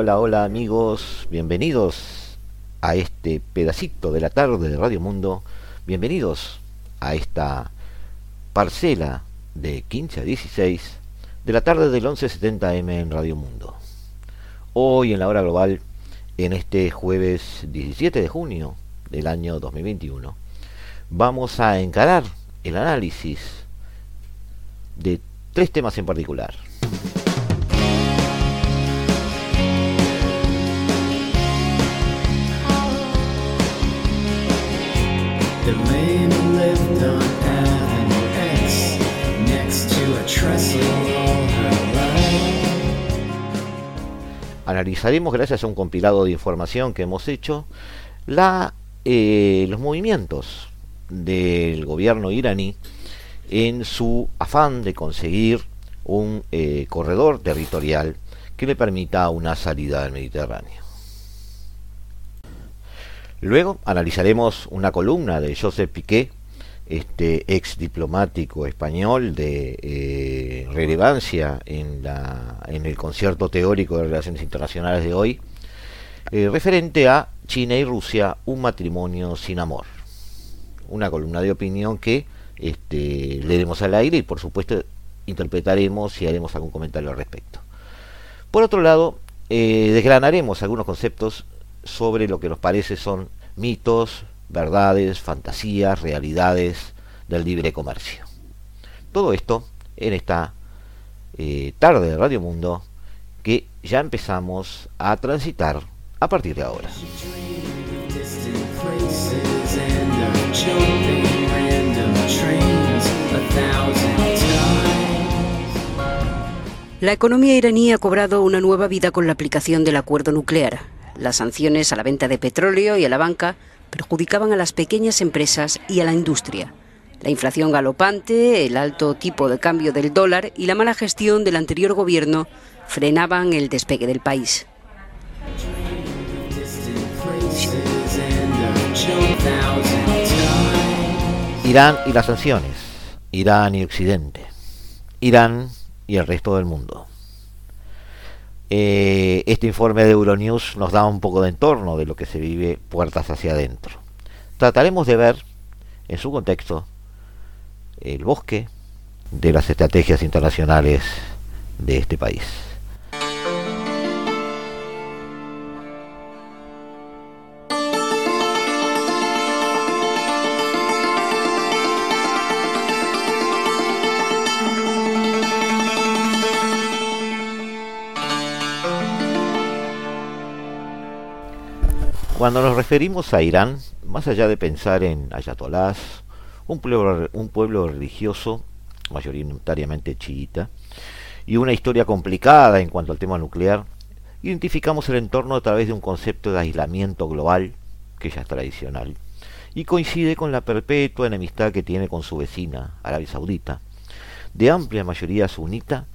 hola, hola amigos, bienvenidos a este pedacito de la tarde de Radio Mundo, bienvenidos a esta parcela de 15 a 16 de la tarde del 11.70M en Radio Mundo. Hoy en la hora global, en este jueves 17 de junio del año 2021, vamos a encarar el análisis de tres temas en particular. Analizaremos, gracias a un compilado de información que hemos hecho, la, eh, los movimientos del gobierno iraní en su afán de conseguir un eh, corredor territorial que le permita una salida al Mediterráneo. Luego analizaremos una columna de Joseph Piquet, este ex diplomático español de eh, relevancia en, la, en el concierto teórico de relaciones internacionales de hoy, eh, referente a China y Rusia, un matrimonio sin amor. Una columna de opinión que este, leeremos al aire y por supuesto interpretaremos y haremos algún comentario al respecto. Por otro lado, eh, desgranaremos algunos conceptos sobre lo que nos parece son mitos, verdades, fantasías, realidades del libre comercio. Todo esto en esta eh, tarde de Radio Mundo que ya empezamos a transitar a partir de ahora. La economía iraní ha cobrado una nueva vida con la aplicación del acuerdo nuclear. Las sanciones a la venta de petróleo y a la banca perjudicaban a las pequeñas empresas y a la industria. La inflación galopante, el alto tipo de cambio del dólar y la mala gestión del anterior gobierno frenaban el despegue del país. Irán y las sanciones, Irán y Occidente, Irán y el resto del mundo. Eh, este informe de Euronews nos da un poco de entorno de lo que se vive puertas hacia adentro. Trataremos de ver en su contexto el bosque de las estrategias internacionales de este país. Cuando nos referimos a Irán, más allá de pensar en ayatolás, un pueblo, un pueblo religioso, mayoritariamente chiita, y una historia complicada en cuanto al tema nuclear, identificamos el entorno a través de un concepto de aislamiento global, que ya es tradicional, y coincide con la perpetua enemistad que tiene con su vecina, Arabia Saudita, de amplia mayoría sunita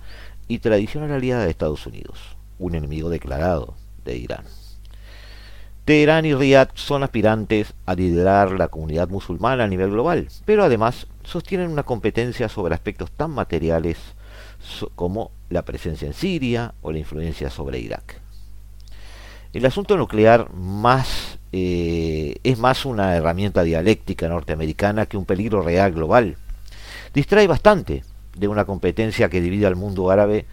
y tradicional aliada de Estados Unidos, un enemigo declarado de Irán. Teherán y Riyadh son aspirantes a liderar la comunidad musulmana a nivel global, pero además sostienen una competencia sobre aspectos tan materiales como la presencia en Siria o la influencia sobre Irak. El asunto nuclear eh, es más una herramienta dialéctica norteamericana que un peligro real global. Distrae bastante de una competencia que divide al mundo árabe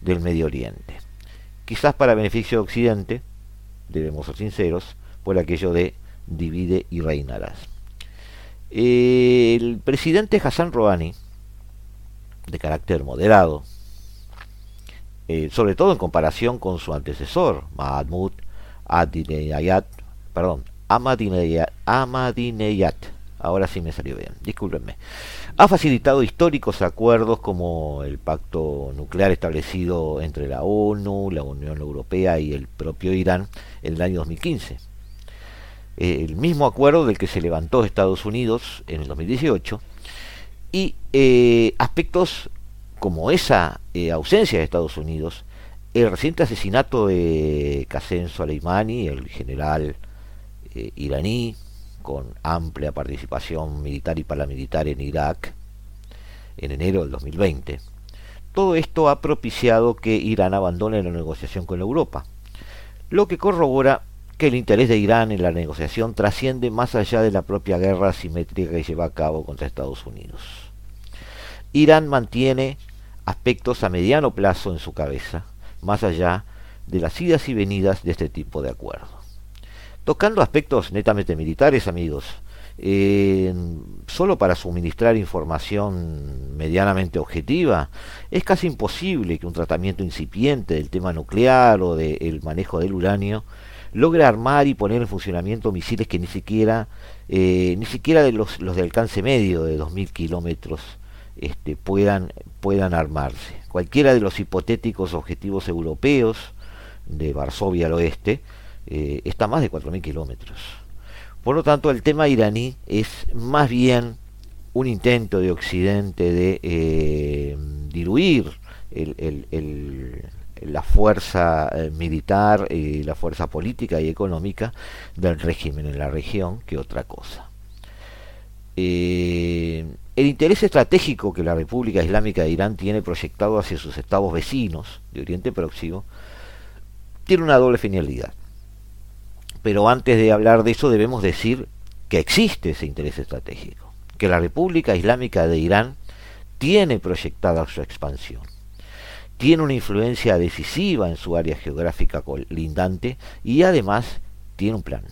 del Medio Oriente. Quizás para beneficio de Occidente, debemos ser sinceros, por aquello de divide y reinarás. El presidente Hassan Rouhani, de carácter moderado, eh, sobre todo en comparación con su antecesor, Mahmoud Ahmadinejad, perdón, Ahmadinejad, ahora sí me salió bien, discúlpenme. Ha facilitado históricos acuerdos como el pacto nuclear establecido entre la ONU, la Unión Europea y el propio Irán en el año 2015. El mismo acuerdo del que se levantó Estados Unidos en el 2018 y eh, aspectos como esa eh, ausencia de Estados Unidos, el reciente asesinato de Qasem Soleimani, el general eh, iraní, con amplia participación militar y paramilitar en Irak, en enero del 2020. Todo esto ha propiciado que Irán abandone la negociación con Europa, lo que corrobora que el interés de Irán en la negociación trasciende más allá de la propia guerra asimétrica que lleva a cabo contra Estados Unidos. Irán mantiene aspectos a mediano plazo en su cabeza, más allá de las idas y venidas de este tipo de acuerdo. Tocando aspectos netamente militares, amigos, eh, solo para suministrar información medianamente objetiva, es casi imposible que un tratamiento incipiente del tema nuclear o del manejo del uranio logre armar y poner en funcionamiento misiles que ni siquiera, eh, ni siquiera de los, de alcance medio de 2.000 kilómetros este, puedan, puedan armarse. Cualquiera de los hipotéticos objetivos europeos de Varsovia al oeste eh, está a más de 4.000 kilómetros. Por lo tanto, el tema iraní es más bien un intento de Occidente de eh, diluir la fuerza eh, militar la fuerza política y económica del régimen en la región que otra cosa. El interés estratégico que la República Islámica de Irán tiene proyectado hacia sus estados vecinos de Oriente Próximo tiene una doble finalidad. Pero antes de hablar de eso debemos decir que existe ese interés estratégico, que la República Islámica de Irán tiene proyectada su expansión, tiene una influencia decisiva en su área geográfica colindante y además tiene un plan.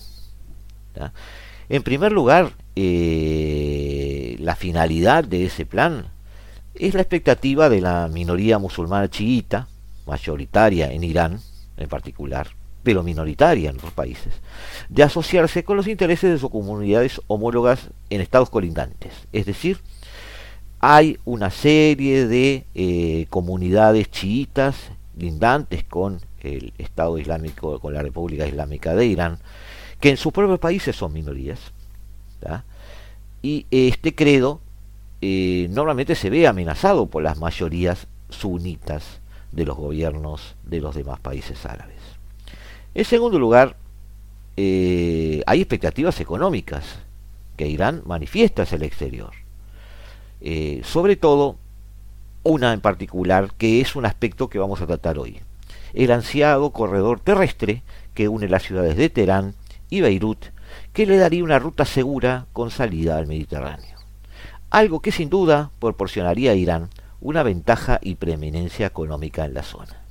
En primer lugar, eh, la finalidad de ese plan es la expectativa de la minoría musulmana chiita, mayoritaria en Irán en particular, pero minoritaria en otros países, de asociarse con los intereses de sus comunidades homólogas en estados colindantes. Es decir, hay una serie de eh, comunidades chiitas lindantes con el Estado Islámico, con la República Islámica de Irán, que en sus propios países son minorías y este credo eh, normalmente se ve amenazado por las mayorías sunitas de los gobiernos de los demás países árabes. En segundo lugar, eh, hay expectativas económicas que Irán manifiesta hacia el exterior. Eh, sobre todo, una en particular que es un aspecto que vamos a tratar hoy. El ansiado corredor terrestre que une las ciudades de Teherán y Beirut que le daría una ruta segura con salida al Mediterráneo. Algo que sin duda proporcionaría a Irán una ventaja y preeminencia económica en la zona.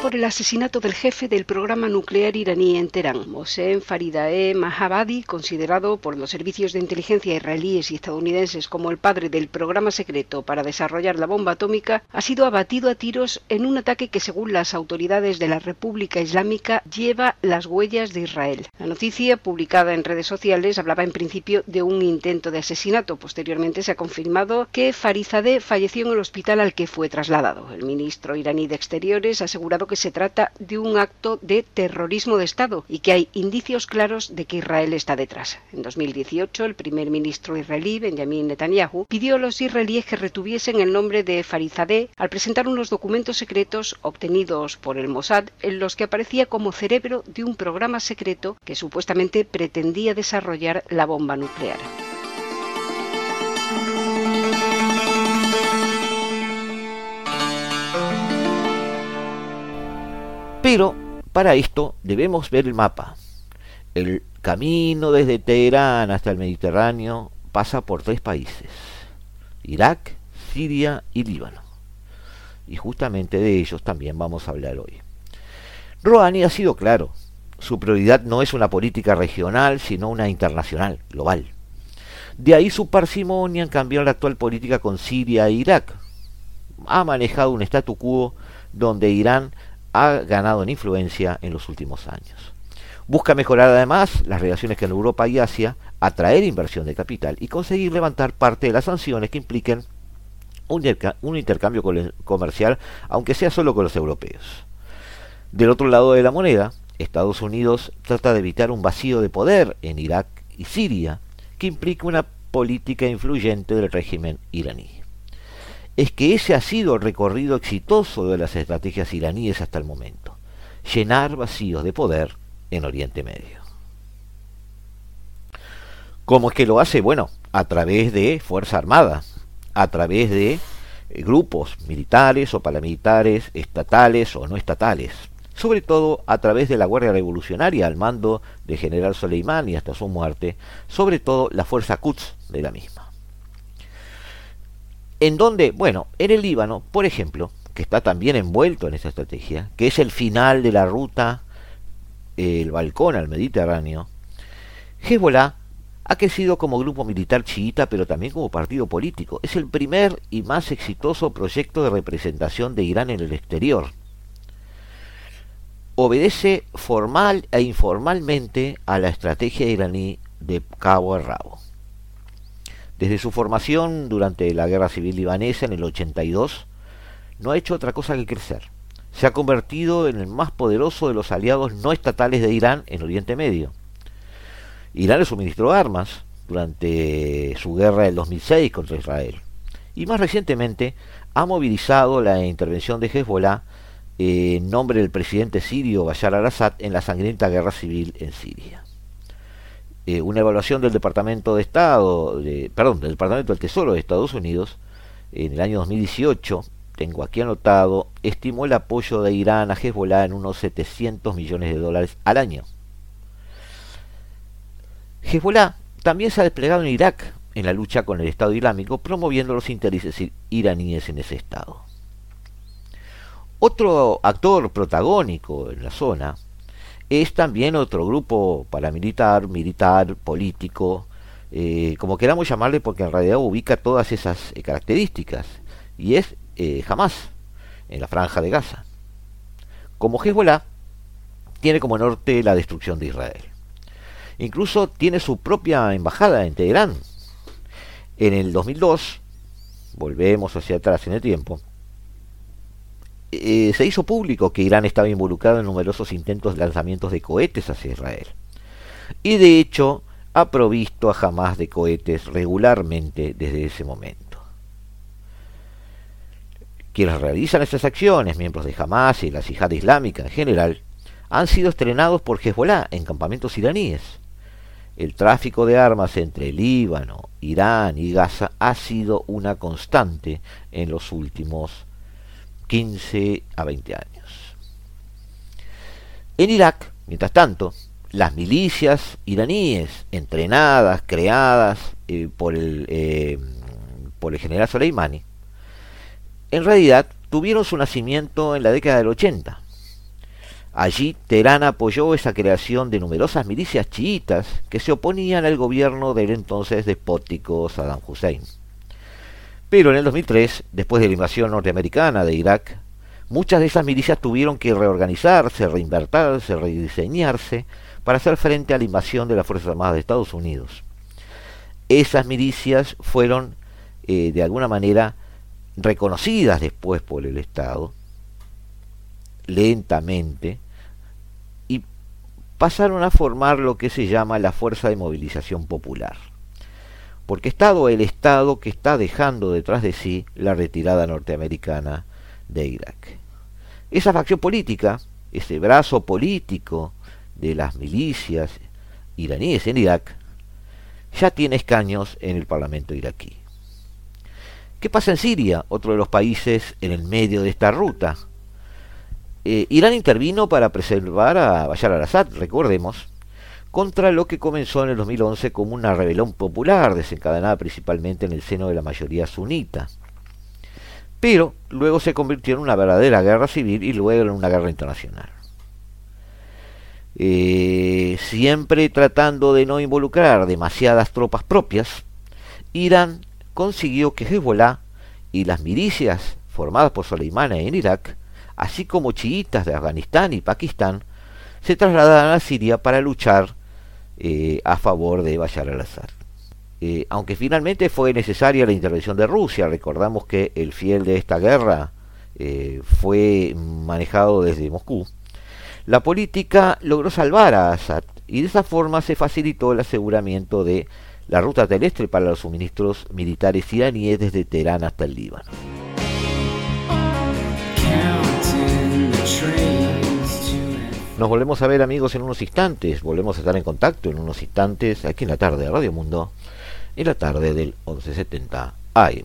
Por el asesinato del jefe del programa nuclear iraní en Teherán, Mohsen Faridae Mahabadi, considerado por los servicios de inteligencia israelíes y estadounidenses como el padre del programa secreto para desarrollar la bomba atómica, ha sido abatido a tiros en un ataque que, según las autoridades de la República Islámica, lleva las huellas de Israel. La noticia, publicada en redes sociales, hablaba en principio de un intento de asesinato. Posteriormente se ha confirmado que Farizadeh falleció en el hospital al que fue trasladado. El ministro iraní de Exteriores asegura que se trata de un acto de terrorismo de Estado y que hay indicios claros de que Israel está detrás. En 2018, el primer ministro israelí, Benjamin Netanyahu, pidió a los israelíes que retuviesen el nombre de Farizadeh al presentar unos documentos secretos obtenidos por el Mossad en los que aparecía como cerebro de un programa secreto que supuestamente pretendía desarrollar la bomba nuclear. Pero para esto debemos ver el mapa. El camino desde Teherán hasta el Mediterráneo pasa por tres países, Irak, Siria y Líbano. Y justamente de ellos también vamos a hablar hoy. Rouhani ha sido claro, su prioridad no es una política regional, sino una internacional, global. De ahí su parsimonia en cambiar la actual política con Siria e Irak. Ha manejado un statu quo donde Irán ha ganado en influencia en los últimos años. Busca mejorar además las relaciones con Europa y Asia, atraer inversión de capital y conseguir levantar parte de las sanciones que impliquen un, intercambio comercial, aunque sea solo con los europeos. Del otro lado de la moneda, Estados Unidos trata de evitar un vacío de poder en Irak y Siria que implique una política influyente del régimen iraní. Es que ese ha sido el recorrido exitoso de las estrategias iraníes hasta el momento, llenar vacíos de poder en Oriente Medio. ¿Cómo es que lo hace? Bueno, a través de Fuerza Armada, a través de eh, grupos militares o paramilitares, estatales o no estatales, sobre todo a través de la Guardia Revolucionaria al mando de General Soleimani hasta su muerte, sobre todo la Fuerza Quds de la misma. En donde, bueno, en el Líbano, por ejemplo, que está también envuelto en esa estrategia, que es el final de la ruta, el balcón al Mediterráneo, Hezbollah ha crecido como grupo militar chiita, pero también como partido político. Es el primer y más exitoso proyecto de representación de Irán en el exterior. Obedece formal e informalmente a la estrategia iraní de cabo a rabo. Desde su formación durante la Guerra Civil Libanesa en el 82, no ha hecho otra cosa que crecer. Se ha convertido en el más poderoso de los aliados no estatales de Irán en Oriente Medio Irán le suministró armas durante su guerra del 2006 contra Israel. Y más recientemente ha movilizado la intervención de Hezbollah en nombre del presidente sirio Bashar al-Assad en la sangrienta guerra civil en Siria. Eh, una evaluación del Departamento de Estado, perdón, del Departamento del Tesoro de Estados Unidos en el año 2018, tengo aquí anotado, estimó el apoyo de Irán a Hezbollah en unos 700 millones de dólares al año. Hezbollah también se ha desplegado en Irak en la lucha con el Estado Islámico, promoviendo los intereses iraníes en ese Estado. Otro actor protagónico en la zona es también otro grupo paramilitar, militar, político, eh, como queramos llamarle, porque en realidad ubica todas esas eh, características, y es eh, Hamas, en la franja de Gaza. Como Hezbollah, tiene como norte la destrucción de Israel. Incluso tiene su propia embajada en Teherán. En el 2002, volvemos hacia atrás en el tiempo, eh, se hizo público que Irán estaba involucrado en numerosos intentos de lanzamientos de cohetes hacia Israel. Y de hecho, ha provisto a Hamas de cohetes regularmente desde ese momento. Quienes realizan estas acciones, miembros de Hamas y la Yihad Islámica en general, han sido estrenados por Hezbollah en campamentos iraníes el tráfico de armas entre Líbano, Irán y Gaza ha sido una constante en los últimos 15 a 20 años. En Irak, mientras tanto, las milicias iraníes entrenadas, creadas eh, por, el, eh, por el general Soleimani, en realidad tuvieron su nacimiento en la década del 80 Allí Teherán apoyó esa creación de numerosas milicias chiitas que se oponían al gobierno del entonces despótico Saddam Hussein. Pero en el 2003, después de la invasión norteamericana de Irak, muchas de esas milicias tuvieron que reorganizarse, reinvertirse, rediseñarse para hacer frente a la invasión de las Fuerzas Armadas de Estados Unidos. Esas milicias fueron, eh, de alguna manera, reconocidas después por el Estado, lentamente, pasaron a formar lo que se llama la Fuerza de Movilización Popular. Porque Estado el Estado que está dejando detrás de sí la retirada norteamericana de Irak. Esa facción política, ese brazo político de las milicias iraníes en Irak, ya tiene escaños en el Parlamento iraquí. ¿Qué pasa en Siria, otro de los países en el medio de esta ruta? Eh, Irán intervino para preservar a Bashar al-Assad, recordemos, contra lo que comenzó en el 2011 como una rebelión popular desencadenada principalmente en el seno de la mayoría sunita. Pero luego se convirtió en una verdadera guerra civil y luego en una guerra internacional. Eh, siempre tratando de no involucrar demasiadas tropas propias, Irán consiguió que Hezbollah y las milicias formadas por Soleimani en Irak así como chiitas de Afganistán y Pakistán, se trasladaron a Siria para luchar eh, a favor de Bashar al-Assad. Eh, aunque finalmente fue necesaria la intervención de Rusia, recordamos que el fiel de esta guerra eh, fue manejado desde Moscú, la política logró salvar a Assad y de esa forma se facilitó el aseguramiento de la ruta terrestre para los suministros militares iraníes desde Teherán hasta el Líbano. Nos volvemos a ver amigos en unos instantes, volvemos a estar en contacto en unos instantes aquí en la tarde de Radio Mundo, en la tarde del 1170 AM.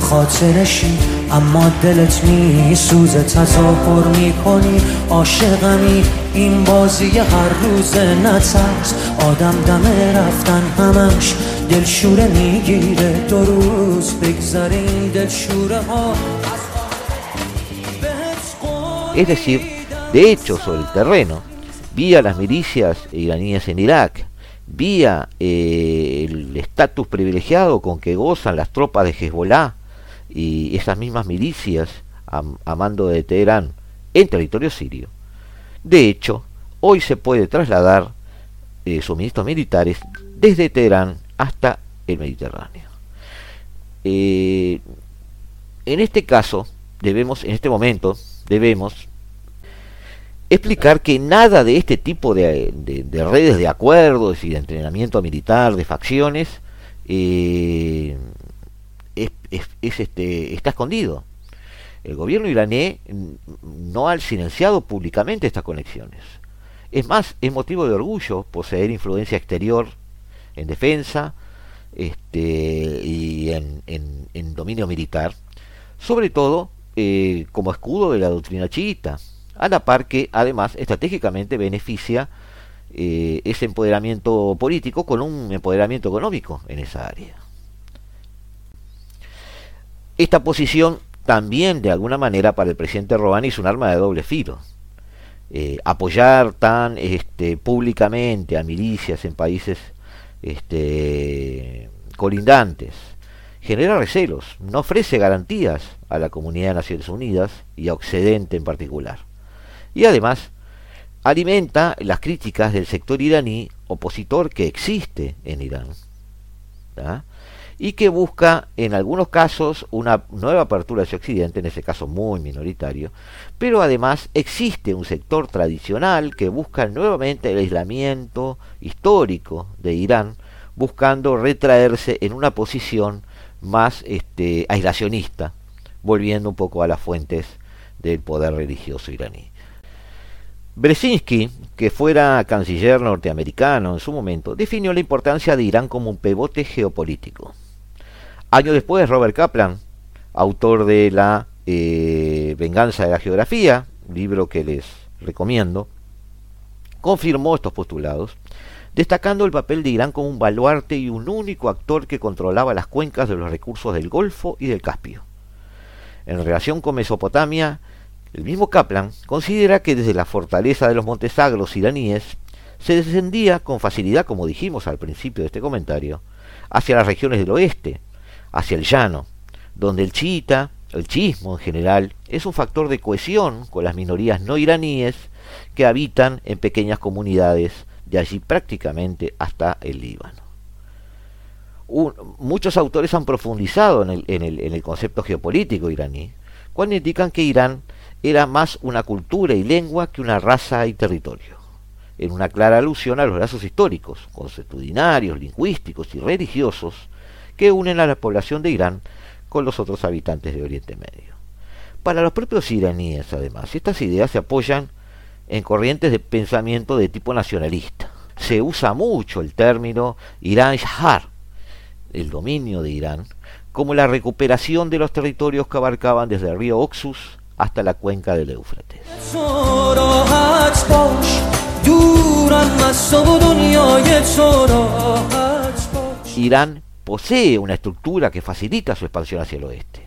خاطرشی اما دلت می سوزه تظاهر می‌کنی. عاشقمی این بازی هر روز نترس. آدم دم رفتن همش دلشوره می‌گیره. دو روز بگذارین دلشوره ها. Es decir, de hecho, sobre el terreno, vía las milicias iraníes en Irak, vía eh, estatus privilegiado con que gozan las tropas de Hezbollah y esas mismas milicias a, mando de Teherán en territorio sirio. De hecho, hoy se puede trasladar eh, suministros militares desde Teherán hasta el Mediterráneo. Eh, en este caso, debemos, en este momento, debemos explicar que nada de este tipo de, redes de acuerdos y de entrenamiento militar, de facciones, eh, es, este, está escondido. El gobierno iraní no ha silenciado públicamente estas conexiones. Es más, es motivo de orgullo poseer influencia exterior en defensa este, y en, dominio militar, sobre todo eh, como escudo de la doctrina chiita, a la par que además estratégicamente beneficia eh, ese empoderamiento político con un empoderamiento económico en esa área. Esta posición también de alguna manera para el presidente Rouhani es un arma de doble filo. Eh, apoyar tan este, públicamente a milicias en países este, colindantes genera recelos, no ofrece garantías a la comunidad de Naciones Unidas y a Occidente en particular. Y además alimenta las críticas del sector iraní opositor que existe en Irán y que busca en algunos casos una nueva apertura hacia Occidente, en ese caso muy minoritario, pero además existe un sector tradicional que busca nuevamente el aislamiento histórico de Irán, buscando retraerse en una posición más este, aislacionista, volviendo un poco a las fuentes del poder religioso iraní. Brzezinski, que fuera canciller norteamericano en su momento, definió la importancia de Irán como un pivote geopolítico. Años después, Robert Kaplan, autor de La eh, Venganza de la Geografía, libro que les recomiendo, confirmó estos postulados, destacando el papel de Irán como un baluarte y un único actor que controlaba las cuencas de los recursos del Golfo y del Caspio. En relación con Mesopotamia, el mismo Kaplan considera que desde la fortaleza de los montes sagros iraníes se descendía con facilidad, como dijimos al principio de este comentario, hacia las regiones del oeste, hacia el llano, donde el chiita el chiismo en general, es un factor de cohesión con las minorías no iraníes que habitan en pequeñas comunidades de allí prácticamente hasta el Líbano. muchos autores han profundizado en el concepto geopolítico iraní, cuando indican que Irán era más una cultura y lengua que una raza y territorio, en una clara alusión a los lazos históricos, consuetudinarios, lingüísticos y religiosos que unen a la población de Irán con los otros habitantes de Oriente Medio. Para los propios iraníes, además, estas ideas se apoyan en corrientes de pensamiento de tipo nacionalista. Se usa mucho el término Irán Shahar, el dominio de Irán, como la recuperación de los territorios que abarcaban desde el río Oxus hasta la cuenca del Éufrates. Irán posee una estructura que facilita su expansión hacia el oeste.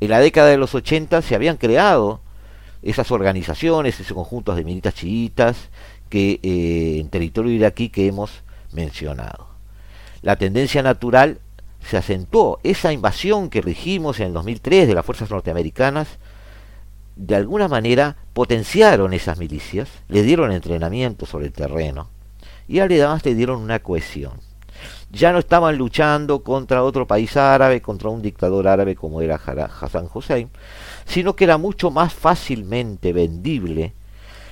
En la década de los 80 se habían creado esas organizaciones, esos conjuntos de militas chiitas que eh, en territorio iraquí que hemos mencionado. La tendencia natural se acentuó. Esa invasión que regimos en el 2003 de las fuerzas norteamericanas, de alguna manera potenciaron esas milicias, le dieron entrenamiento sobre el terreno y además le dieron una cohesión ya no estaban luchando contra otro país árabe, contra un dictador árabe como era Hassan Hussein, sino que era mucho más fácilmente vendible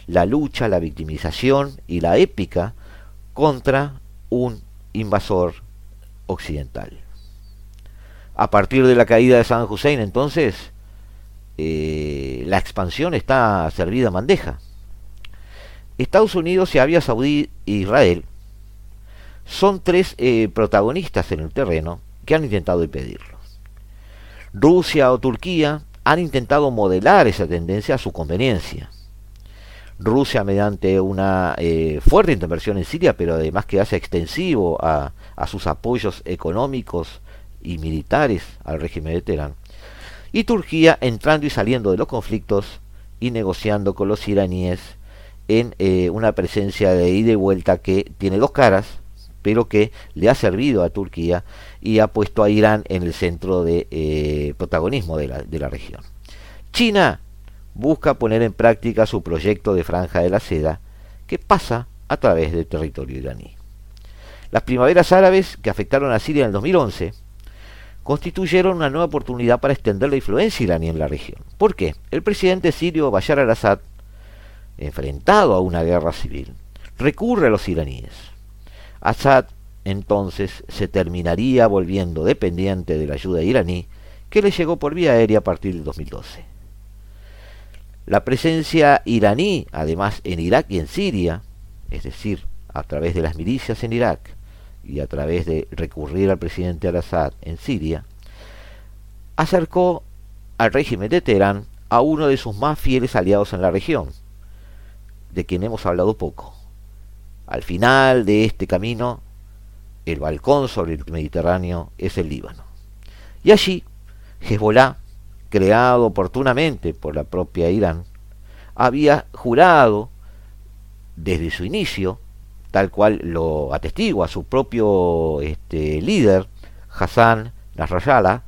la lucha, la victimización y la épica contra un invasor occidental. A partir de la caída de Saddam Hussein, entonces, eh, la expansión está servida a bandeja. Estados Unidos y Arabia Saudí e Israel son tres eh, protagonistas en el terreno que han intentado impedirlo. Rusia o Turquía han intentado modelar esa tendencia a su conveniencia. Rusia mediante una eh, fuerte intervención en Siria, pero además que hace extensivo a, a, sus apoyos económicos y militares al régimen de Teherán. Y Turquía entrando y saliendo de los conflictos y negociando con los iraníes en eh, una presencia de ida y vuelta que tiene dos caras, pero que le ha servido a Turquía y ha puesto a Irán en el centro de eh, protagonismo de la, de la región. China busca poner en práctica su proyecto de franja de la seda que pasa a través del territorio iraní. Las primaveras árabes que afectaron a Siria en el 2011 constituyeron una nueva oportunidad para extender la influencia iraní en la región. ¿Por qué? El presidente sirio Bashar al-Assad, enfrentado a una guerra civil, recurre a los iraníes Assad entonces se terminaría volviendo dependiente de la ayuda iraní que le llegó por vía aérea a partir del 2012. La presencia iraní, además en Irak y en Siria, es decir, a través de las milicias en Irak y a través de recurrir al presidente al-Assad en Siria, acercó al régimen de Teherán a uno de sus más fieles aliados en la región, de quien hemos hablado poco, al final de este camino, el balcón sobre el Mediterráneo es el Líbano. Y allí, Hezbollah, creado oportunamente por la propia Irán, había jurado desde su inicio, tal cual lo atestigua su propio este, líder, Hassan Nasrallah,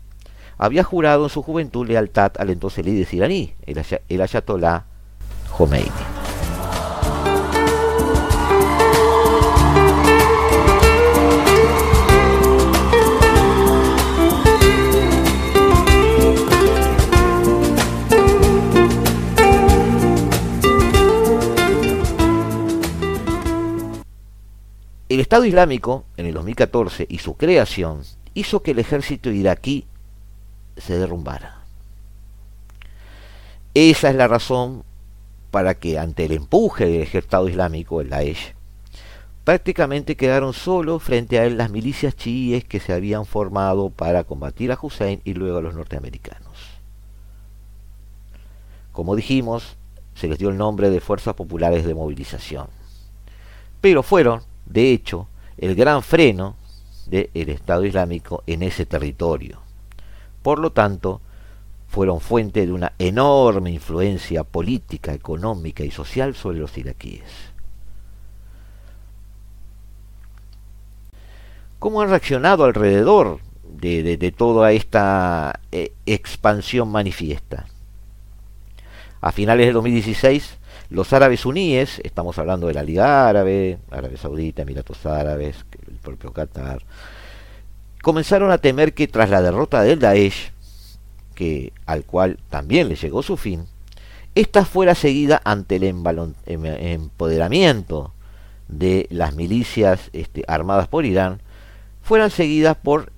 había jurado en su juventud lealtad al entonces líder iraní, el, el ayatollah Khomeini. El Estado Islámico, en el 2014, y su creación, hizo que el ejército iraquí se derrumbara. Esa es la razón para que ante el empuje del Estado Islámico, el Daesh, prácticamente quedaron solo frente a él las milicias chiíes que se habían formado para combatir a Hussein y luego a los norteamericanos. Como dijimos, se les dio el nombre de Fuerzas Populares de Movilización. Pero fueron de hecho, el gran freno del Estado Islámico en ese territorio. Por lo tanto, fueron fuente de una enorme influencia política, económica y social sobre los iraquíes. ¿Cómo han reaccionado alrededor de, toda esta eh, expansión manifiesta. A finales de 2016, los árabes uníes, estamos hablando de la Liga Árabe, Arabia Saudita, Emiratos Árabes, el propio Qatar, comenzaron a temer que tras la derrota del Daesh, que, al cual también le llegó su fin, esta fuera seguida ante el em-, empoderamiento de las milicias este, armadas por Irán, fueran seguidas por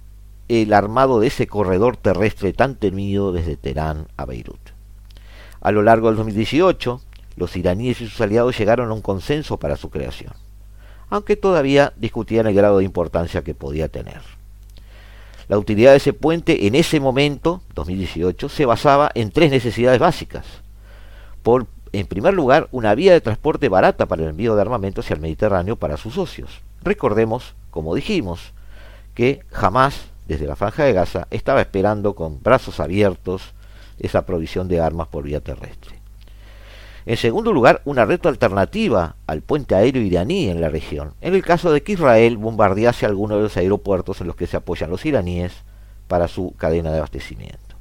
el armado de ese corredor terrestre tan temido desde Teherán a Beirut. A lo largo del 2018, los iraníes y sus aliados llegaron a un consenso para su creación, aunque todavía discutían el grado de importancia que podía tener. La utilidad de ese puente en ese momento, 2018, se basaba en tres necesidades básicas. Por, en primer lugar, una vía de transporte barata para el envío de armamentos hacia el Mediterráneo para sus socios. Recordemos, como dijimos, que jamás, desde la franja de Gaza, estaba esperando con brazos abiertos esa provisión de armas por vía terrestre. En segundo lugar, una red alternativa al puente aéreo iraní en la región, en el caso de que Israel bombardease alguno de los aeropuertos en los que se apoyan los iraníes para su cadena de abastecimiento.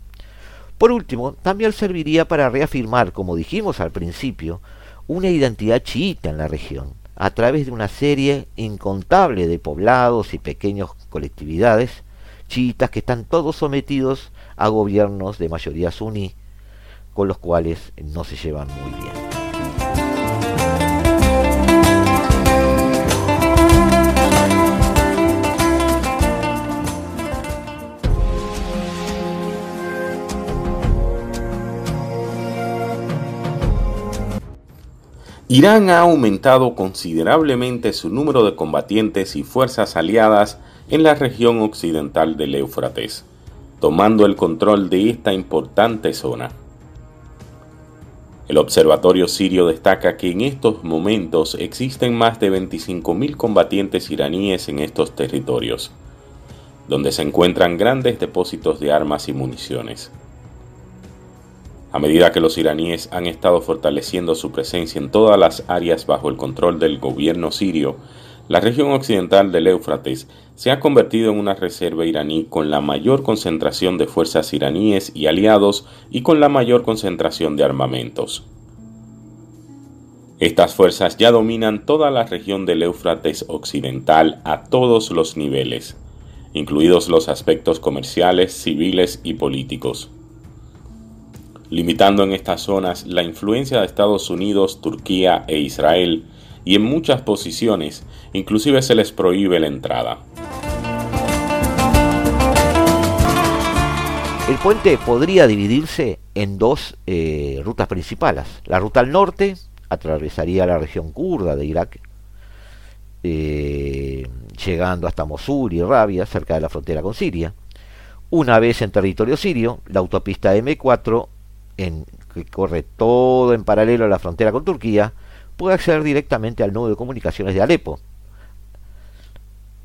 Por último, también serviría para reafirmar, como dijimos al principio, una identidad chiita en la región, a través de una serie incontable de poblados y pequeñas colectividades chiitas que están todos sometidos a gobiernos de mayoría suní con los cuales no se llevan muy bien. Irán ha aumentado considerablemente su número de combatientes y fuerzas aliadas en la región occidental del Éufrates, tomando el control de esta importante zona. El Observatorio Sirio destaca que en estos momentos existen más de 25.000 combatientes iraníes en estos territorios, donde se encuentran grandes depósitos de armas y municiones. A medida que los iraníes han estado fortaleciendo su presencia en todas las áreas bajo el control del gobierno sirio, la región occidental del Éufrates se ha convertido en una reserva iraní con la mayor concentración de fuerzas iraníes y aliados y con la mayor concentración de armamentos. Estas fuerzas ya dominan toda la región del Éufrates occidental a todos los niveles, incluidos los aspectos comerciales, civiles y políticos, limitando en estas zonas la influencia de Estados Unidos, Turquía e Israel, y en muchas posiciones inclusive se les prohíbe la entrada. El puente podría dividirse en dos eh, rutas principales. La ruta al norte atravesaría la región kurda de Irak, eh, llegando hasta Mosul y Rabia, cerca de la frontera con Siria. Una vez en territorio sirio, la autopista M4, en, que corre todo en paralelo a la frontera con Turquía, puede acceder directamente al nudo de comunicaciones de Alepo,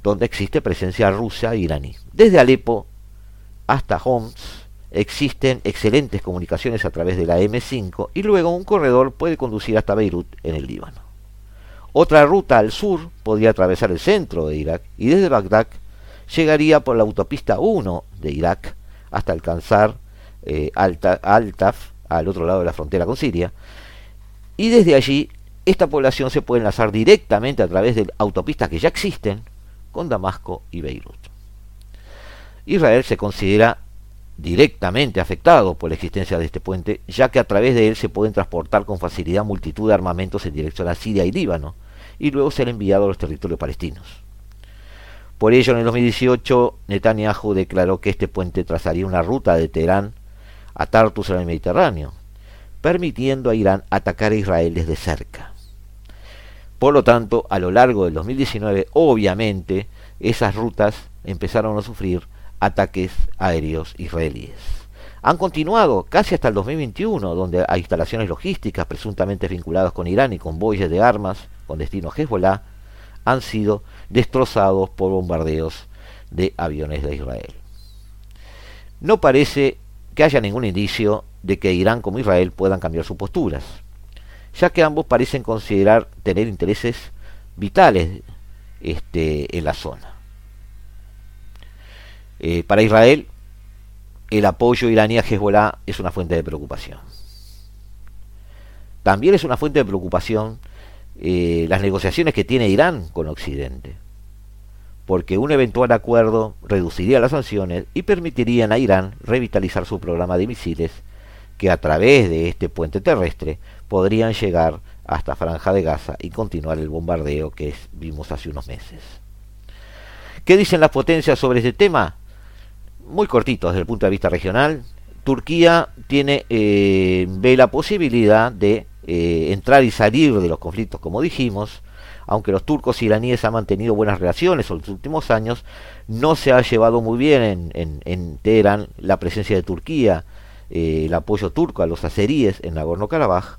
donde existe presencia rusa e iraní. Desde Alepo hasta Homs existen excelentes comunicaciones a través de la M5 y luego un corredor puede conducir hasta Beirut en el Líbano. Otra ruta al sur podría atravesar el centro de Irak y desde Bagdad llegaría por la autopista 1 de Irak hasta alcanzar eh, Altaf, al otro lado de la frontera con Siria, y desde allí esta población se puede enlazar directamente a través de autopistas que ya existen con Damasco y Beirut. Israel se considera directamente afectado por la existencia de este puente, ya que a través de él se pueden transportar con facilidad multitud de armamentos en dirección a Siria y Líbano, y luego ser enviados a los territorios palestinos. Por ello, en el 2018, Netanyahu declaró que este puente trazaría una ruta de Teherán a Tartus en el Mediterráneo, permitiendo a Irán atacar a Israel desde cerca. Por lo tanto, a lo largo del 2019, obviamente, esas rutas empezaron a sufrir ataques aéreos israelíes. Han continuado casi hasta el 2021, donde hay instalaciones logísticas presuntamente vinculadas con Irán y convoyes de armas con destino Hezbollah han sido destrozados por bombardeos de aviones de Israel. No parece que haya ningún indicio de que Irán como Israel puedan cambiar sus posturas ya que ambos parecen considerar tener intereses vitales este, en la zona. Eh, para Israel, el apoyo iraní a Hezbollah es una fuente de preocupación. También es una fuente de preocupación eh, las negociaciones que tiene Irán con Occidente, porque un eventual acuerdo reduciría las sanciones y permitirían a Irán revitalizar su programa de misiles que a través de este puente terrestre podrían llegar hasta Franja de Gaza y continuar el bombardeo que vimos hace unos meses. ¿Qué dicen las potencias sobre este tema? Muy cortito desde el punto de vista regional. Turquía tiene, eh, ve la posibilidad de eh, entrar y salir de los conflictos, como dijimos, aunque los turcos iraníes han mantenido buenas relaciones en los últimos años, no se ha llevado muy bien en, Teherán la presencia de Turquía, eh, el apoyo turco a los azeríes en Nagorno-Karabaj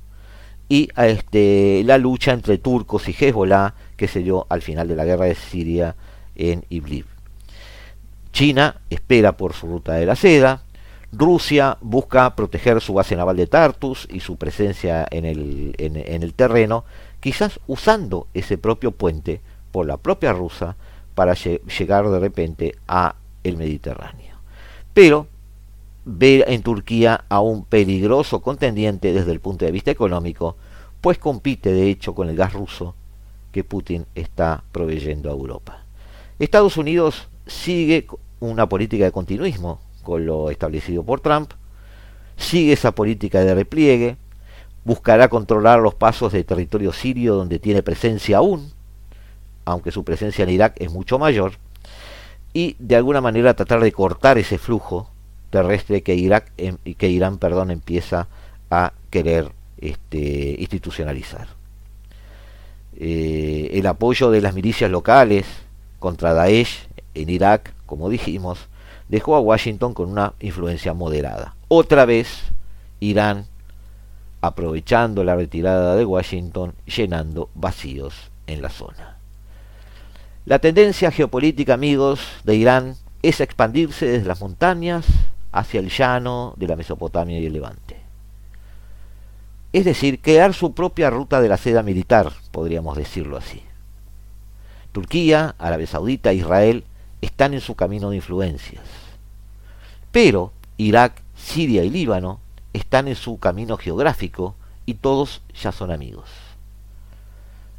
y a este, la lucha entre turcos y Hezbollah que se dio al final de la guerra de Siria en Idlib. China espera por su ruta de la seda, Rusia busca proteger su base naval de Tartus y su presencia en el, en, el terreno, quizás usando ese propio puente por la propia rusa para llegar de repente a el Mediterráneo. Pero ve en Turquía a un peligroso contendiente desde el punto de vista económico, pues compite de hecho con el gas ruso que Putin está proveyendo a Europa. Estados Unidos sigue una política de continuismo con lo establecido por Trump, sigue esa política de repliegue, buscará controlar los pasos de territorio sirio donde tiene presencia aún, aunque su presencia en Irak es mucho mayor, y de alguna manera tratar de cortar ese flujo terrestre que, Irak, em, que Irán perdón, empieza a querer este, institucionalizar. Eh, el apoyo de las milicias locales contra Daesh en Irak, como dijimos, dejó a Washington con una influencia moderada. Otra vez, Irán aprovechando la retirada de Washington, llenando vacíos en la zona. La tendencia geopolítica, amigos, de Irán es expandirse desde las montañas hacia el llano de la Mesopotamia y el Levante. Es decir, crear su propia ruta de la seda militar, podríamos decirlo así. Turquía, Arabia Saudita, Israel están en su camino de influencias. Pero Irak, Siria y Líbano están en su camino geográfico y todos ya son amigos.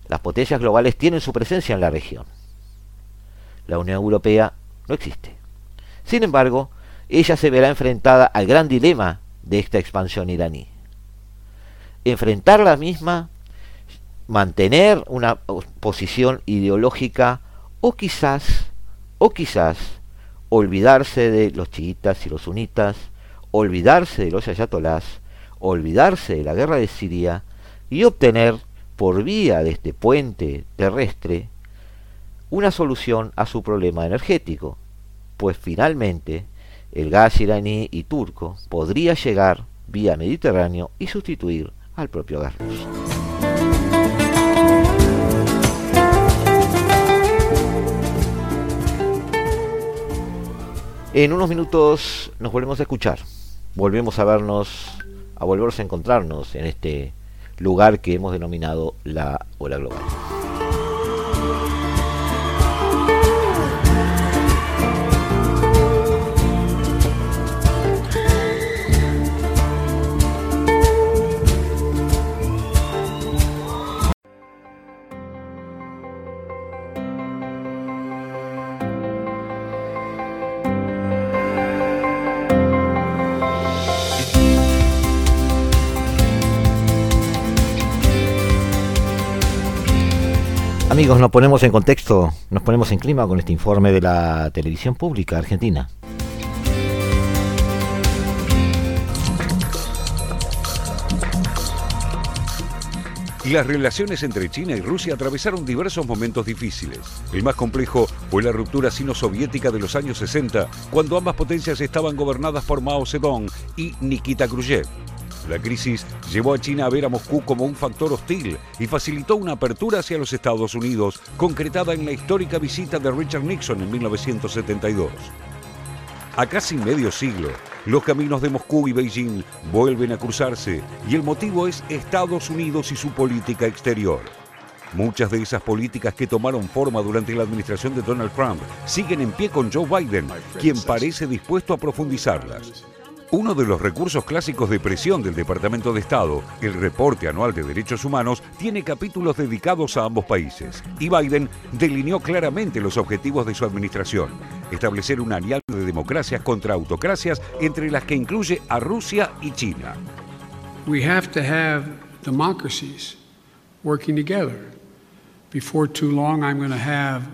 Las potencias globales tienen su presencia en la región. La Unión Europea no existe. Sin embargo, ella se verá enfrentada al gran dilema de esta expansión iraní. Enfrentar la misma, mantener una posición ideológica o quizás o quizás olvidarse de los chiitas y los sunitas, olvidarse de los ayatolás, olvidarse de la guerra de Siria y obtener por vía de este puente terrestre una solución a su problema energético, pues finalmente el gas iraní y turco podría llegar vía Mediterráneo y sustituir al propio gas ruso. En unos minutos nos volvemos a escuchar. Volvemos a vernos, a volvernos a encontrarnos en este lugar que hemos denominado la hora global. Nos ponemos en contexto, nos ponemos en clima con este informe de la televisión pública argentina. Las relaciones entre China y Rusia atravesaron diversos momentos difíciles. El más complejo fue la ruptura sino-soviética de los años 60, cuando ambas potencias estaban gobernadas por Mao Zedong y Nikita Khrushchev. La crisis llevó a China a ver a Moscú como un factor hostil y facilitó una apertura hacia los Estados Unidos, concretada en la histórica visita de Richard Nixon en 1972. A casi medio siglo, los caminos de Moscú y Beijing vuelven a cruzarse y el motivo es Estados Unidos y su política exterior. Muchas de esas políticas que tomaron forma durante la administración de Donald Trump siguen en pie con Joe Biden, quien parece dispuesto a profundizarlas. Uno de los recursos clásicos de presión del Departamento de Estado, el reporte anual de derechos humanos, tiene capítulos dedicados a ambos países. Y Biden delineó claramente los objetivos de su administración. Establecer una alianza de democracias contra autocracias entre las que incluye a Rusia y China. We have to have democracies working together. Before too long, I'm going to have,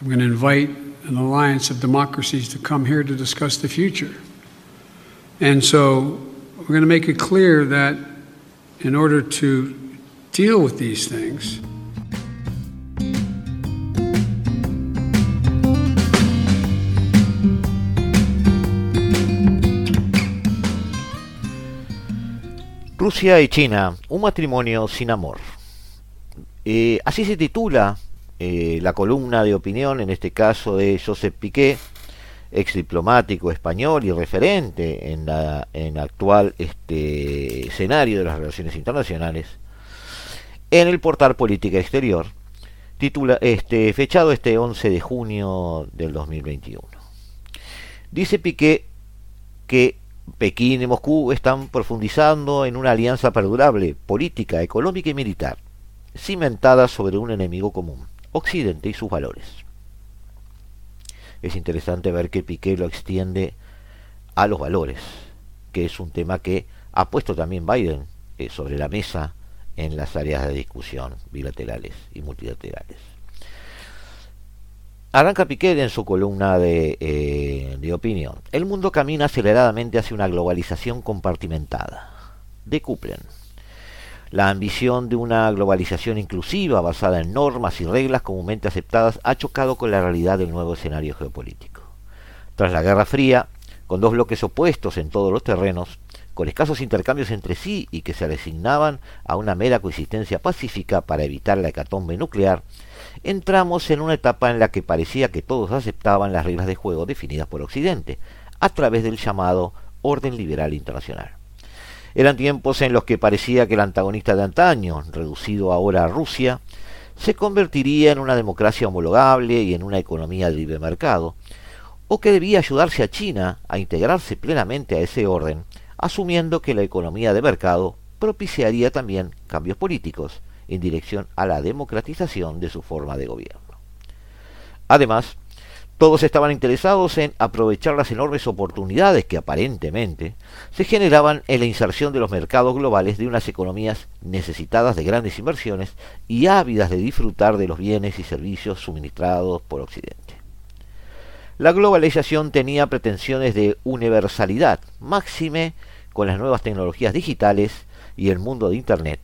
I'm going to invite an alliance of democracies to come here to discuss the future. And so we're going to make it clear that in order to deal with these things, Rusia y China, un matrimonio sin amor. Eh, así se titula eh, la columna de opinión, en este caso de Josep Piqué, ex diplomático español y referente en, la, en actual este, escenario de las relaciones internacionales, en el portal Política Exterior, titula, este, fechado este 11 de junio del 2021. Dice Piqué que Pekín y Moscú están profundizando en una alianza perdurable, política, económica y militar, cimentada sobre un enemigo común, Occidente y sus valores es interesante ver que Piqué lo extiende a los valores, que es un tema que ha puesto también Biden eh, sobre la mesa en las áreas de discusión bilaterales y multilaterales. Arranca Piqué en su columna de, eh, de opinión. El mundo camina aceleradamente hacia una globalización compartimentada. De Kuplen. La ambición de una globalización inclusiva basada en normas y reglas comúnmente aceptadas ha chocado con la realidad del nuevo escenario geopolítico. Tras la Guerra Fría, con dos bloques opuestos en todos los terrenos, con escasos intercambios entre sí y que se resignaban a una mera coexistencia pacífica para evitar la hecatombe nuclear, entramos en una etapa en la que parecía que todos aceptaban las reglas de juego definidas por Occidente, a través del llamado orden liberal internacional. Eran tiempos en los que parecía que el antagonista de antaño, reducido ahora a Rusia, se convertiría en una democracia homologable y en una economía de libre mercado, o que debía ayudarse a China a integrarse plenamente a ese orden, asumiendo que la economía de mercado propiciaría también cambios políticos en dirección a la democratización de su forma de gobierno. Además, todos estaban interesados en aprovechar las enormes oportunidades que aparentemente se generaban en la inserción de los mercados globales de unas economías necesitadas de grandes inversiones y ávidas de disfrutar de los bienes y servicios suministrados por Occidente. La globalización tenía pretensiones de universalidad, máxime con las nuevas tecnologías digitales y el mundo de Internet,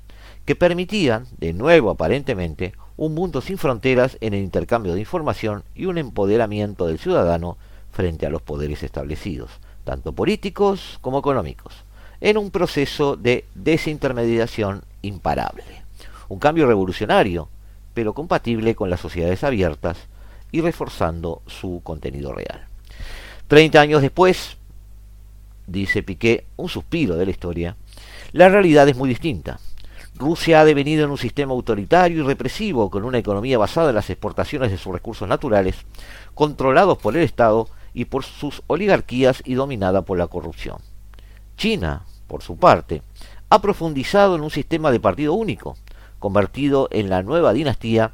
que permitían, de nuevo aparentemente, un mundo sin fronteras en el intercambio de información y un empoderamiento del ciudadano frente a los poderes establecidos, tanto políticos como económicos, en un proceso de desintermediación imparable. Un cambio revolucionario, pero compatible con las sociedades abiertas y reforzando su contenido real. Treinta años después, dice Piqué, un suspiro de la historia, la realidad es muy distinta. Rusia ha devenido en un sistema autoritario y represivo, con una economía basada en las exportaciones de sus recursos naturales, controlados por el Estado y por sus oligarquías y dominada por la corrupción. China, por su parte, ha profundizado en un sistema de partido único, convertido en la nueva dinastía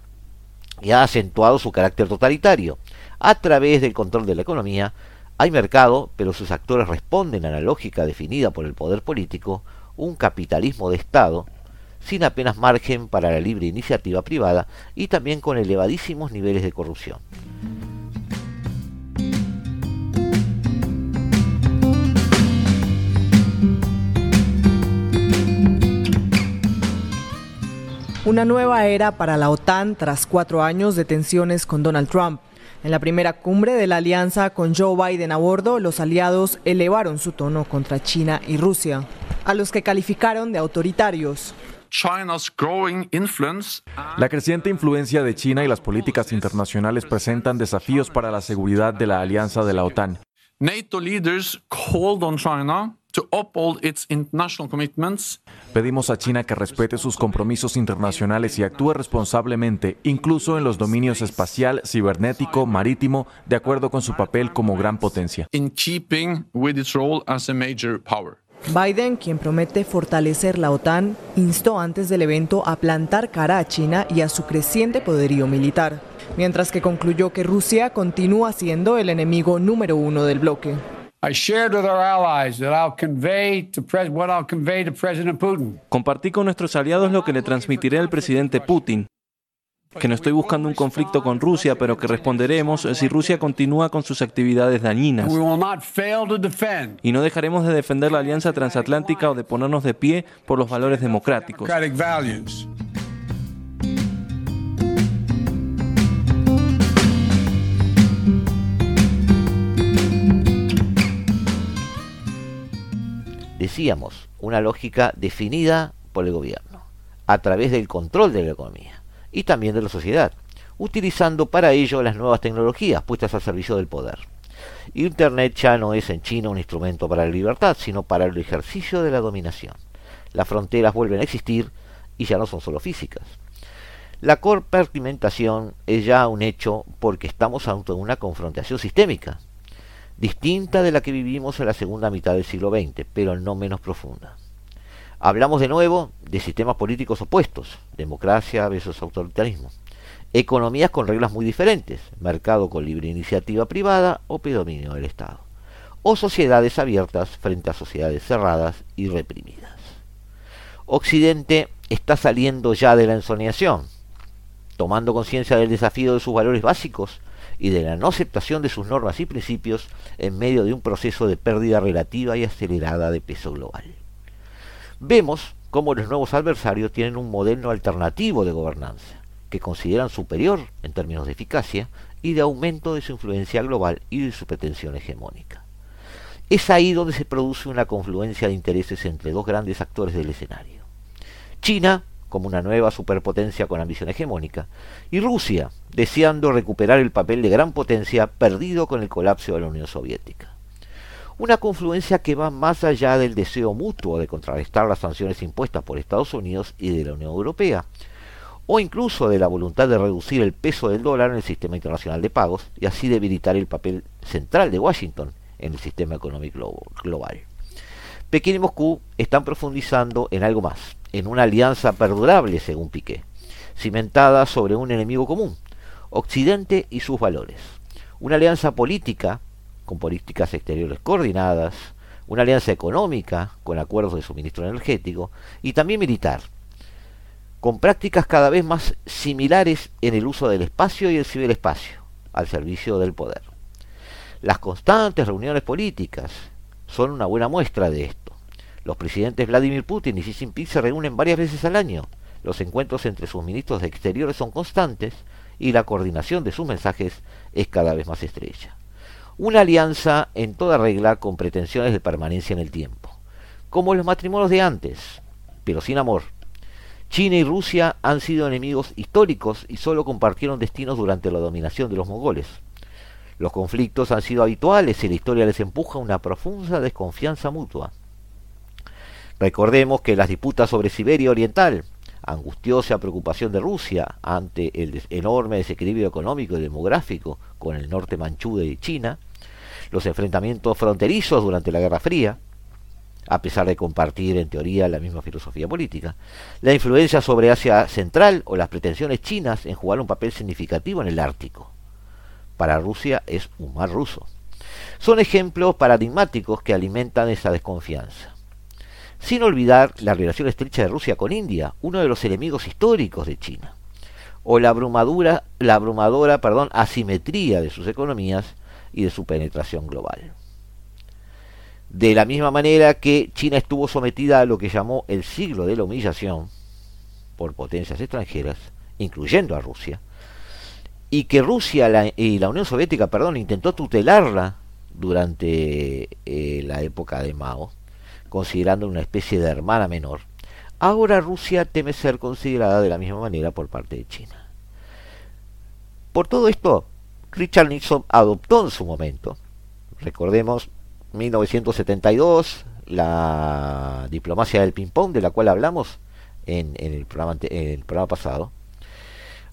y ha acentuado su carácter totalitario. A través del control de la economía, hay mercado, pero sus actores responden a la lógica definida por el poder político, un capitalismo de Estado sin apenas margen para la libre iniciativa privada y también con elevadísimos niveles de corrupción. Una nueva era para la OTAN tras cuatro años de tensiones con Donald Trump. En la primera cumbre de la alianza con Joe Biden a bordo, los aliados elevaron su tono contra China y Rusia, a los que calificaron de autoritarios. La creciente influencia de China y las políticas internacionales presentan desafíos para la seguridad de la alianza de la OTAN. Pedimos a China que respete sus compromisos internacionales y actúe responsablemente, incluso en los dominios espacial, cibernético, marítimo, de acuerdo con su papel como gran potencia. Biden, quien promete fortalecer la OTAN, instó antes del evento a plantar cara a China y a su creciente poderío militar, mientras que concluyó que Rusia continúa siendo el enemigo número uno del bloque. Compartí con nuestros aliados lo que le transmitiré al presidente Putin, que no estoy buscando un conflicto con Rusia, pero que responderemos si Rusia continúa con sus actividades dañinas. Y no dejaremos de defender la alianza transatlántica o de ponernos de pie por los valores democráticos. Decíamos, una lógica definida por el gobierno, a través del control de la economía y también de la sociedad, utilizando para ello las nuevas tecnologías puestas al servicio del poder. Internet ya no es en China un instrumento para la libertad, sino para el ejercicio de la dominación. Las fronteras vuelven a existir y ya no son solo físicas. La compartimentación es ya un hecho porque estamos ante una confrontación sistémica, distinta de la que vivimos en la segunda mitad del siglo XX, pero no menos profunda. Hablamos de nuevo de sistemas políticos opuestos, democracia versus autoritarismo, economías con reglas muy diferentes, mercado con libre iniciativa privada o predominio del Estado, o sociedades abiertas frente a sociedades cerradas y reprimidas. Occidente está saliendo ya de la ensoñación, tomando conciencia del desafío de sus valores básicos y de la no aceptación de sus normas y principios en medio de un proceso de pérdida relativa y acelerada de peso global. Vemos cómo los nuevos adversarios tienen un modelo alternativo de gobernanza, que consideran superior en términos de eficacia y de aumento de su influencia global y de su pretensión hegemónica. Es ahí donde se produce una confluencia de intereses entre dos grandes actores del escenario. China como una nueva superpotencia con ambición hegemónica, y Rusia, deseando recuperar el papel de gran potencia perdido con el colapso de la Unión Soviética. Una confluencia que va más allá del deseo mutuo de contrarrestar las sanciones impuestas por Estados Unidos y de la Unión Europea, o incluso de la voluntad de reducir el peso del dólar en el sistema internacional de pagos y así debilitar el papel central de Washington en el sistema económico global. Pekín y Moscú están profundizando en algo más, en una alianza perdurable, según Piqué, cimentada sobre un enemigo común, Occidente y sus valores. Una alianza política, con políticas exteriores coordinadas, una alianza económica, con acuerdos de suministro energético, y también militar, con prácticas cada vez más similares en el uso del espacio y el ciberespacio, al servicio del poder. Las constantes reuniones políticas son una buena muestra de esto. Los presidentes Vladimir Putin y Xi Jinping se reúnen varias veces al año. Los encuentros entre sus ministros de Exteriores son constantes y la coordinación de sus mensajes es cada vez más estrecha. Una alianza en toda regla con pretensiones de permanencia en el tiempo, como los matrimonios de antes, pero sin amor. China y Rusia han sido enemigos históricos y solo compartieron destinos durante la dominación de los mongoles. Los conflictos han sido habituales y la historia les empuja a una profunda desconfianza mutua. Recordemos que las disputas sobre Siberia Oriental, angustiosa preocupación de Rusia ante el enorme desequilibrio económico y demográfico con el norte manchú de China, los enfrentamientos fronterizos durante la Guerra Fría, a pesar de compartir en teoría la misma filosofía política, la influencia sobre Asia Central o las pretensiones chinas en jugar un papel significativo en el Ártico para Rusia es un mar ruso. Son ejemplos paradigmáticos que alimentan esa desconfianza. Sin olvidar la relación estrecha de Rusia con India, uno de los enemigos históricos de China, o la abrumadora, la abrumadora asimetría de sus economías y de su penetración global. De la misma manera que China estuvo sometida a lo que llamó el siglo de la humillación por potencias extranjeras, incluyendo a Rusia, y que Rusia y la Unión Soviética, perdón, intentó tutelarla durante eh, la época de Mao, considerando una especie de hermana menor. Ahora Rusia teme ser considerada de la misma manera por parte de China. Por todo esto, Richard Nixon adoptó en su momento, recordemos 1972, la diplomacia del ping-pong de la cual hablamos en, el programa, el programa pasado,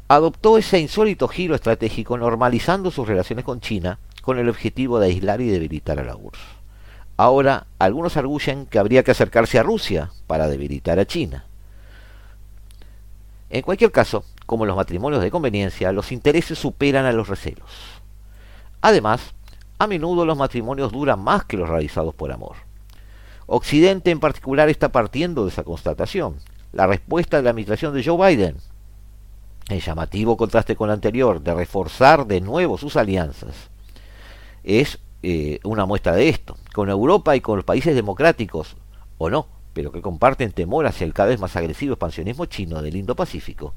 adoptó ese insólito giro estratégico normalizando sus relaciones con China con el objetivo de aislar y debilitar a la URSS. Ahora, algunos arguyen que habría que acercarse a Rusia para debilitar a China. En cualquier caso, como los matrimonios de conveniencia, los intereses superan a los recelos. Además, a menudo los matrimonios duran más que los realizados por amor. Occidente en particular está partiendo de esa constatación. La respuesta de la administración de Joe Biden, en llamativo contraste con la anterior, de reforzar de nuevo sus alianzas, es eh, una muestra de esto. Con Europa y con los países democráticos, o no, pero que comparten temor hacia el cada vez más agresivo expansionismo chino del Indo-Pacífico,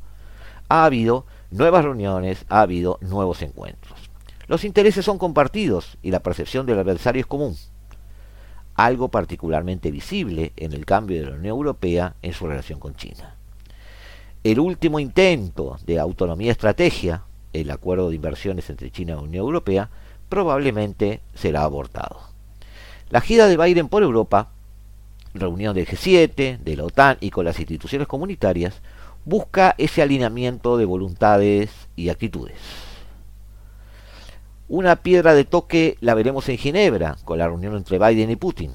ha habido nuevas reuniones, ha habido nuevos encuentros. Los intereses son compartidos y la percepción del adversario es común. Algo particularmente visible en el cambio de la Unión Europea en su relación con China. El último intento de autonomía estrategia, el acuerdo de inversiones entre China y la Unión Europea, probablemente será abortado. La gira de Biden por Europa, reunión del G7, de la OTAN y con las instituciones comunitarias, busca ese alineamiento de voluntades y actitudes. Una piedra de toque la veremos en Ginebra, con la reunión entre Biden y Putin.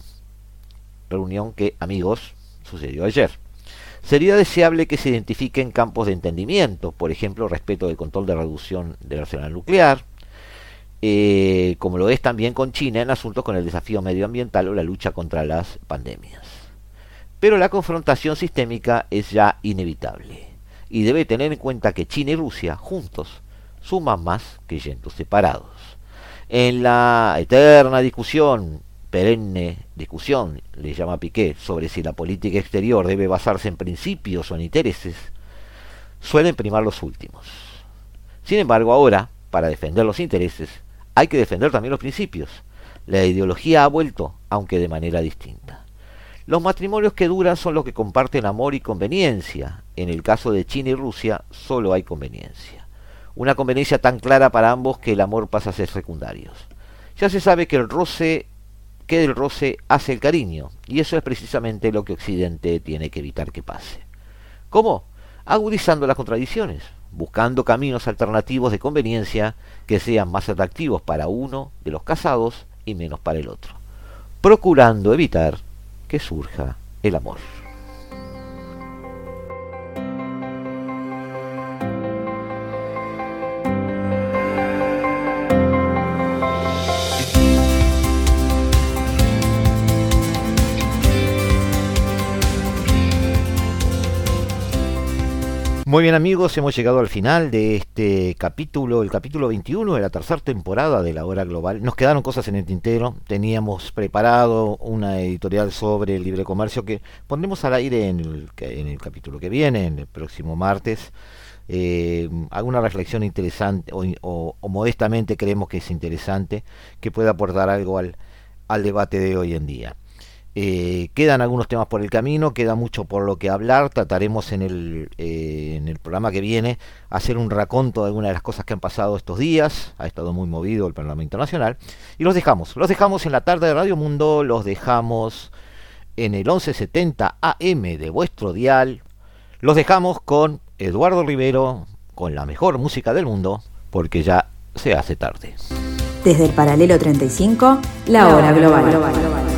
Reunión que, amigos, sucedió ayer. Sería deseable que se identifiquen campos de entendimiento, por ejemplo, respeto del control de reducción del arsenal nuclear, eh, como lo es también con China en asuntos con el desafío medioambiental o la lucha contra las pandemias. Pero la confrontación sistémica es ya inevitable y debe tener en cuenta que China y Rusia juntos suman más que yendo separados. En la eterna discusión, perenne discusión, le llama Piqué, sobre si la política exterior debe basarse en principios o en intereses, suelen primar los últimos. Sin embargo, ahora, para defender los intereses, hay que defender también los principios. La ideología ha vuelto, aunque de manera distinta. Los matrimonios que duran son los que comparten amor y conveniencia. En el caso de China y Rusia, solo hay conveniencia. Una conveniencia tan clara para ambos que el amor pasa a ser secundario. Ya se sabe que el roce que del roce hace el cariño, y eso es precisamente lo que Occidente tiene que evitar que pase. ¿Cómo? Agudizando las contradicciones buscando caminos alternativos de conveniencia que sean más atractivos para uno de los casados y menos para el otro, procurando evitar que surja el amor. Muy bien amigos, hemos llegado al final de este capítulo, el capítulo 21 de la tercera temporada de la hora global. Nos quedaron cosas en el tintero, teníamos preparado una editorial sobre el libre comercio que pondremos al aire en el, capítulo que viene, en el próximo martes. Eh, alguna reflexión interesante o, modestamente creemos que es interesante, que pueda aportar algo al, al debate de hoy en día. Eh, quedan algunos temas por el camino, queda mucho por lo que hablar. Trataremos en el, eh, en el programa que viene hacer un raconto de algunas de las cosas que han pasado estos días. Ha estado muy movido el panorama internacional. Y los dejamos. Los dejamos en la tarde de Radio Mundo, los dejamos en el 1170 AM de vuestro dial. Los dejamos con Eduardo Rivero, con la mejor música del mundo, porque ya se hace tarde. Desde el paralelo 35, la hora global. global.